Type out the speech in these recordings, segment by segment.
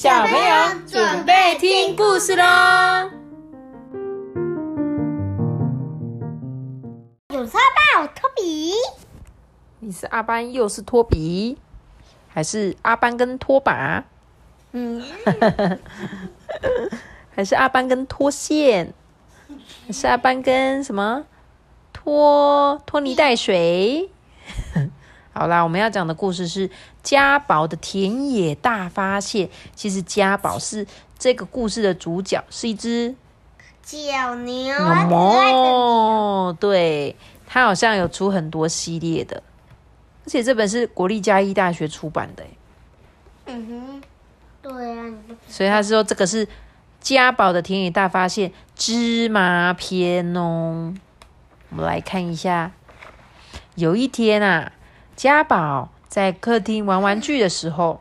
小朋友准备听故事喽！有阿班，有托比。你是阿班，又是托比，还是阿班跟拖把？嗯，还是阿班跟拖线？还是阿班跟什么？拖拖泥带水？好啦，我们要讲的故事是家宝的田野大发现。其实家宝是这个故事的主角，是一只小牛。哦，对，它好像有出很多系列的，而且这本是国立嘉义大学出版的。嗯哼，对啊。所以他说这个是家宝的田野大发现芝麻篇哦。我们来看一下，有一天啊。家宝在客厅玩玩具的时候，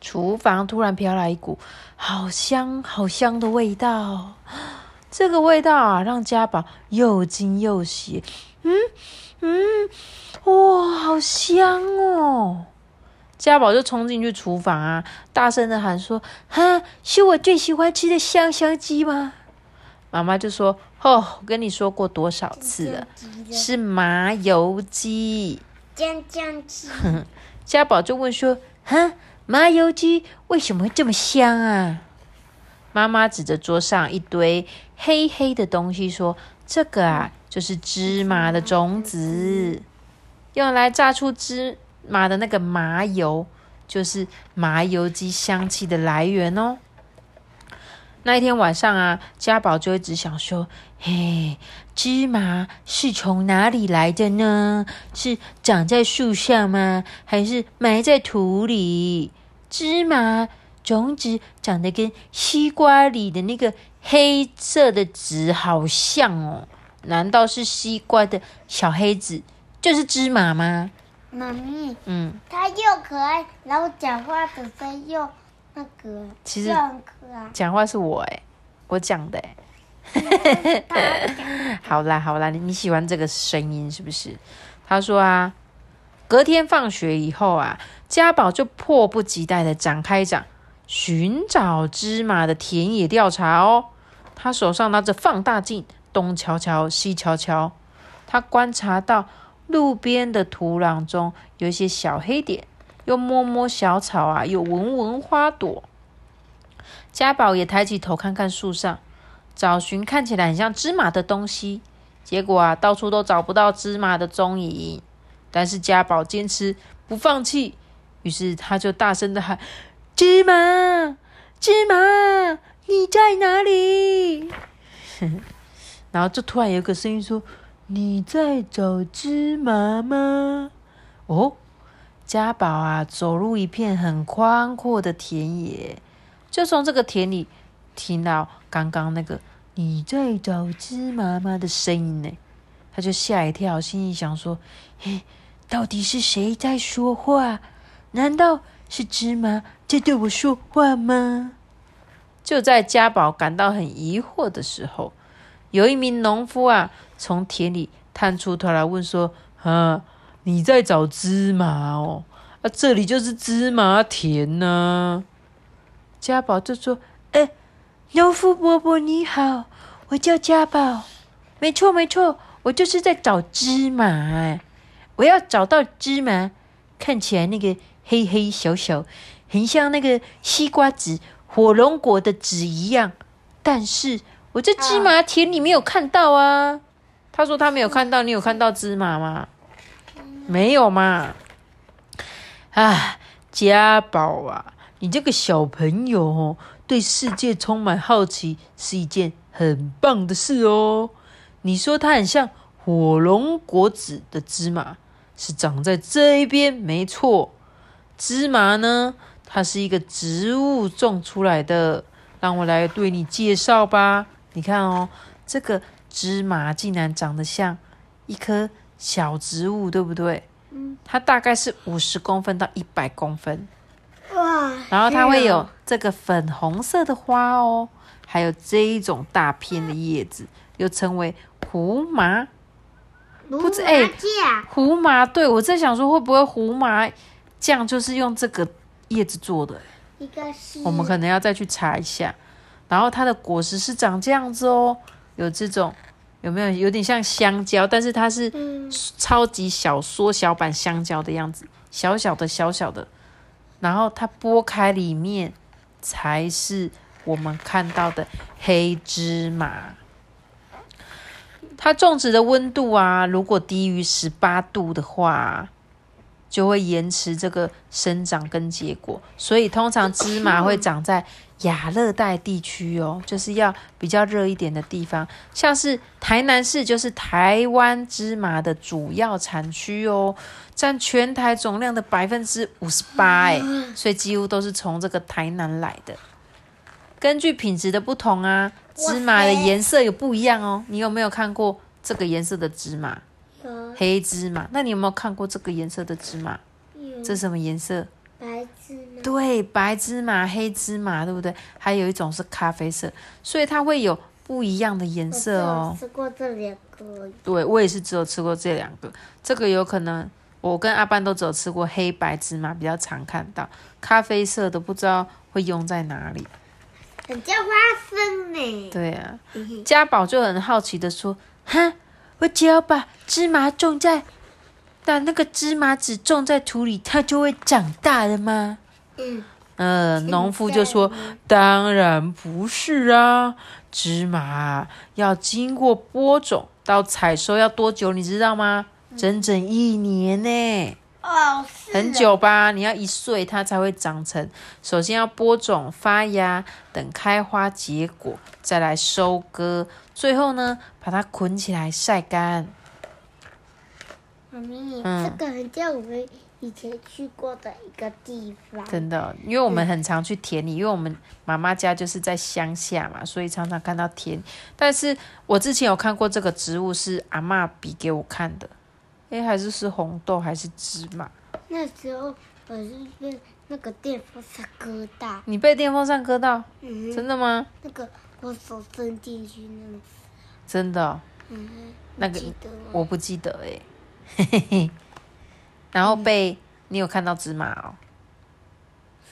厨房突然飘来一股好香好香的味道。这个味道啊，让家宝又惊又喜。嗯嗯，哇，好香哦！家宝就冲进去厨房啊，大声的喊说：“哈，是我最喜欢吃的香香鸡吗？”妈妈就说：“哦，我跟你说过多少次了，是麻油鸡。”酱酱鸡，家宝就问说：“哈，麻油鸡为什么会这么香啊？”妈妈指着桌上一堆黑黑的东西说：“这个啊，就是芝麻的种子，用来榨出芝麻的那个麻油，就是麻油鸡香气的来源哦。”那一天晚上啊，家宝就一直想说：“嘿，芝麻是从哪里来的呢？是长在树上吗？还是埋在土里？芝麻种子长得跟西瓜里的那个黑色的籽好像哦，难道是西瓜的小黑籽就是芝麻吗？”妈咪，嗯，它又可爱，然后讲话的声音又……那个其实讲话是我哎，我讲的哎。好啦好啦，你你喜欢这个声音是不是？他说啊，隔天放学以后啊，家宝就迫不及待的展开讲寻找芝麻的田野调查哦。他手上拿着放大镜，东瞧瞧西瞧瞧，他观察到路边的土壤中有一些小黑点。又摸摸小草啊，又闻闻花朵。家宝也抬起头看看树上，找寻看起来很像芝麻的东西。结果啊，到处都找不到芝麻的踪影。但是家宝坚持不放弃，于是他就大声的喊：“芝麻，芝麻，你在哪里？” 然后就突然有个声音说：“你在找芝麻吗？”哦。家宝啊，走入一片很宽阔的田野，就从这个田里听到刚刚那个“你在找芝麻吗”的声音呢，他就吓一跳，心里想说：“嘿，到底是谁在说话？难道是芝麻在对我说话吗？”就在家宝感到很疑惑的时候，有一名农夫啊，从田里探出头来问说：“啊。”你在找芝麻哦，啊，这里就是芝麻田呢。家宝就说：“哎，农夫伯伯你好，我叫家宝，没错没错，我就是在找芝麻。我要找到芝麻，看起来那个黑黑小小，很像那个西瓜籽、火龙果的籽一样，但是我在芝麻田里没有看到啊。”他说他没有看到，你有看到芝麻吗？没有嘛？啊，家宝啊，你这个小朋友哦，对世界充满好奇是一件很棒的事哦。你说它很像火龙果子的芝麻，是长在这一边，没错。芝麻呢，它是一个植物种出来的。让我来对你介绍吧。你看哦，这个芝麻竟然长得像一颗。小植物对不对？嗯，它大概是五十公分到一百公分。哇！然后它会有这个粉红色的花哦，还有这一种大片的叶子，又称为胡麻。不知哎，胡麻，对我在想说会不会胡麻酱就是用这个叶子做的？一个是我们可能要再去查一下。然后它的果实是长这样子哦，有这种有没有？有点像香蕉，但是它是嗯。超级小缩小版香蕉的样子，小小的小小的，然后它剥开里面才是我们看到的黑芝麻。它种植的温度啊，如果低于十八度的话，就会延迟这个生长跟结果。所以通常芝麻会长在亚热带地区哦，就是要比较热一点的地方，像是台南市就是台湾芝麻的主要产区哦，占全台总量的百分之五十八哎，所以几乎都是从这个台南来的。根据品质的不同啊，芝麻的颜色有不一样哦。你有没有看过这个颜色的芝麻？有黑芝麻。那你有没有看过这个颜色的芝麻？有这是什么颜色？白芝麻，对，白芝麻、黑芝麻，对不对？还有一种是咖啡色，所以它会有不一样的颜色哦吃过这两个，对我也是只有吃过这两个，这个有可能我跟阿班都只有吃过黑白芝麻，比较常看到，咖啡色的不知道会用在哪里。很叫花生呢。对啊，嗯 家宝就很好奇的说：“哈，我只要把芝麻种在，把那个芝麻籽种在土里，它就会长大的吗？”嗯，呃，农夫就说：“当然不是啊，芝麻要经过播种到采收要多久？你知道吗？整整一年呢，哦，很久吧？你要一岁它才会长成。首先要播种、发芽，等开花结果，再来收割，最后呢，把它捆起来晒干。妈咪，嗯这个很像我们以前去过的一个地方。真的，因为我们很常去田里，因为我们妈妈家就是在乡下嘛，所以常常看到田。但是我之前有看过这个植物，是阿嬷比给我看的，诶，还是是红豆还是芝麻？那时候我是被那个电风扇割到，你被电风扇割到，嗯，真的吗？那个我手伸进去那个，真的哦、嗯，那个我不记得哎。嘿嘿嘿。然后被、你有看到芝麻哦，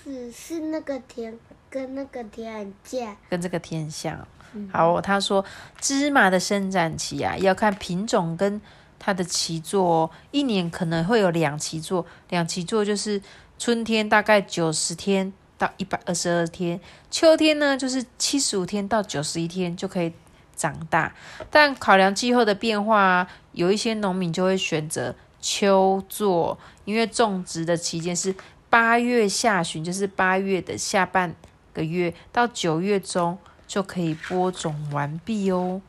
是是那个田跟那个田很像，跟这个田很像哦。好，他说芝麻的生长期啊，要看品种跟它的期作哦，一年可能会有两期作，两期作就是春天大概九十天到一百二十二天，秋天呢就是七十五天到九十一天就可以长大。但考量气候的变化，有一些农民就会选择秋作，因为种植的期间是八月下旬，就是八月的下半个月到九月中就可以播种完毕哦。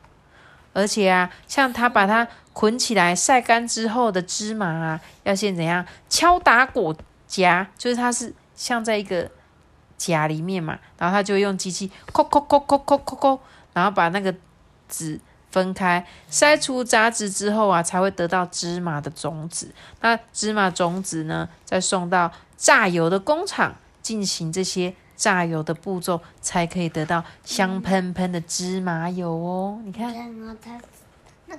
而且啊，像他把它捆起来晒干之后的芝麻啊，要先怎样敲打果荚，就是它是像在一个荚里面嘛，然后他就用机器抠抠抠抠抠抠抠，然后把那个籽分开，筛除杂质之后啊，才会得到芝麻的种子。那芝麻种子呢，再送到榨油的工厂进行这些榨油的步骤，才可以得到香喷喷的芝麻油哦。你看，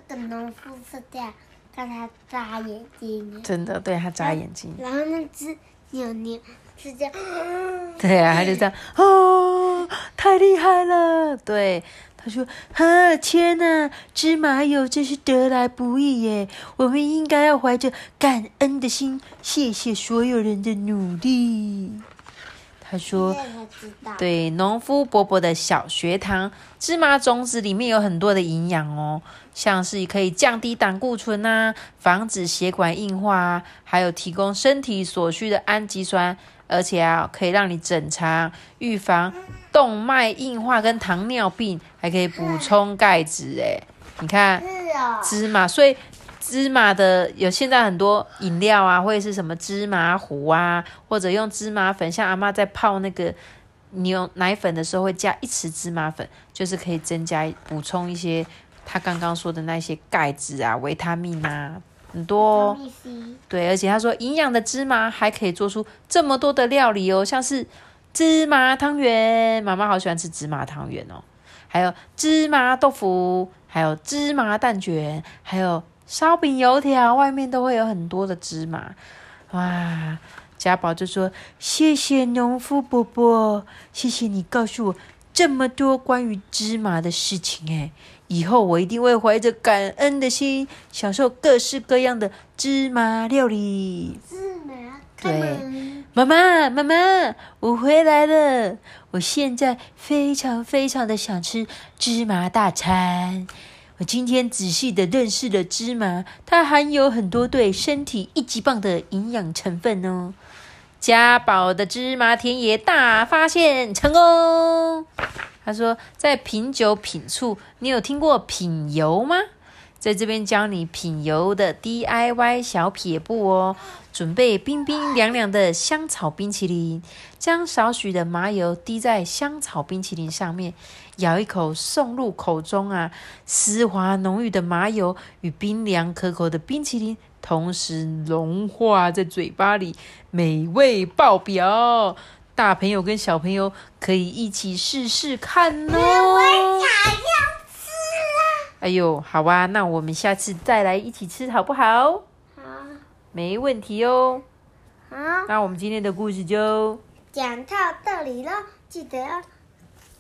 那个农夫是这样，看他眨眼睛，真的对他眨眼睛，然后那只牛牛是这样，对啊，他就这样哦，太厉害了。对，他说：“哈，天哪，芝麻油真是得来不易耶！我们应该要怀着感恩的心，谢谢所有人的努力。”他说对，农夫伯伯的小学堂，芝麻种子里面有很多的营养哦，像是可以降低胆固醇啊，防止血管硬化啊，还有提供身体所需的氨基酸，而且啊，可以让你整肠，预防动脉硬化跟糖尿病，还可以补充钙质。诶，你看芝麻，所以芝麻的有现在很多饮料啊，或者是什么芝麻糊啊，或者用芝麻粉，像阿妈在泡那个牛奶粉的时候会加一匙芝麻粉，就是可以增加补充一些他刚刚说的那些钙质啊、维他命啊，很多、对，而且他说营养的芝麻还可以做出这么多的料理哦，像是芝麻汤圆，妈妈好喜欢吃芝麻汤圆哦，还有芝麻豆腐，还有芝麻蛋卷，还有烧饼、油条，外面都会有很多的芝麻。哇，家宝就说：“谢谢农夫伯伯，谢谢你告诉我这么多关于芝麻的事情。哎，以后我一定会怀着感恩的心，享受各式各样的芝麻料理。”芝麻，对，妈妈，妈妈，我回来了。我现在非常非常的想吃芝麻大餐。我今天仔细的认识了芝麻，它含有很多对身体一级棒的营养成分哦。家宝的芝麻田野大发现成功。他说，在品酒品醋，你有听过品油吗？在这边教你品油的 DIY 小撇步哦。准备冰冰凉凉的香草冰淇淋，将少许的麻油滴在香草冰淇淋上面，咬一口送入口中啊，丝滑浓郁的麻油与冰凉可口的冰淇淋同时融化在嘴巴里，美味爆表。大朋友跟小朋友可以一起试试看哦。哎呦，好啊，那我们下次再来一起吃好不好？好，没问题哦。好，那我们今天的故事就讲到这里了，记得要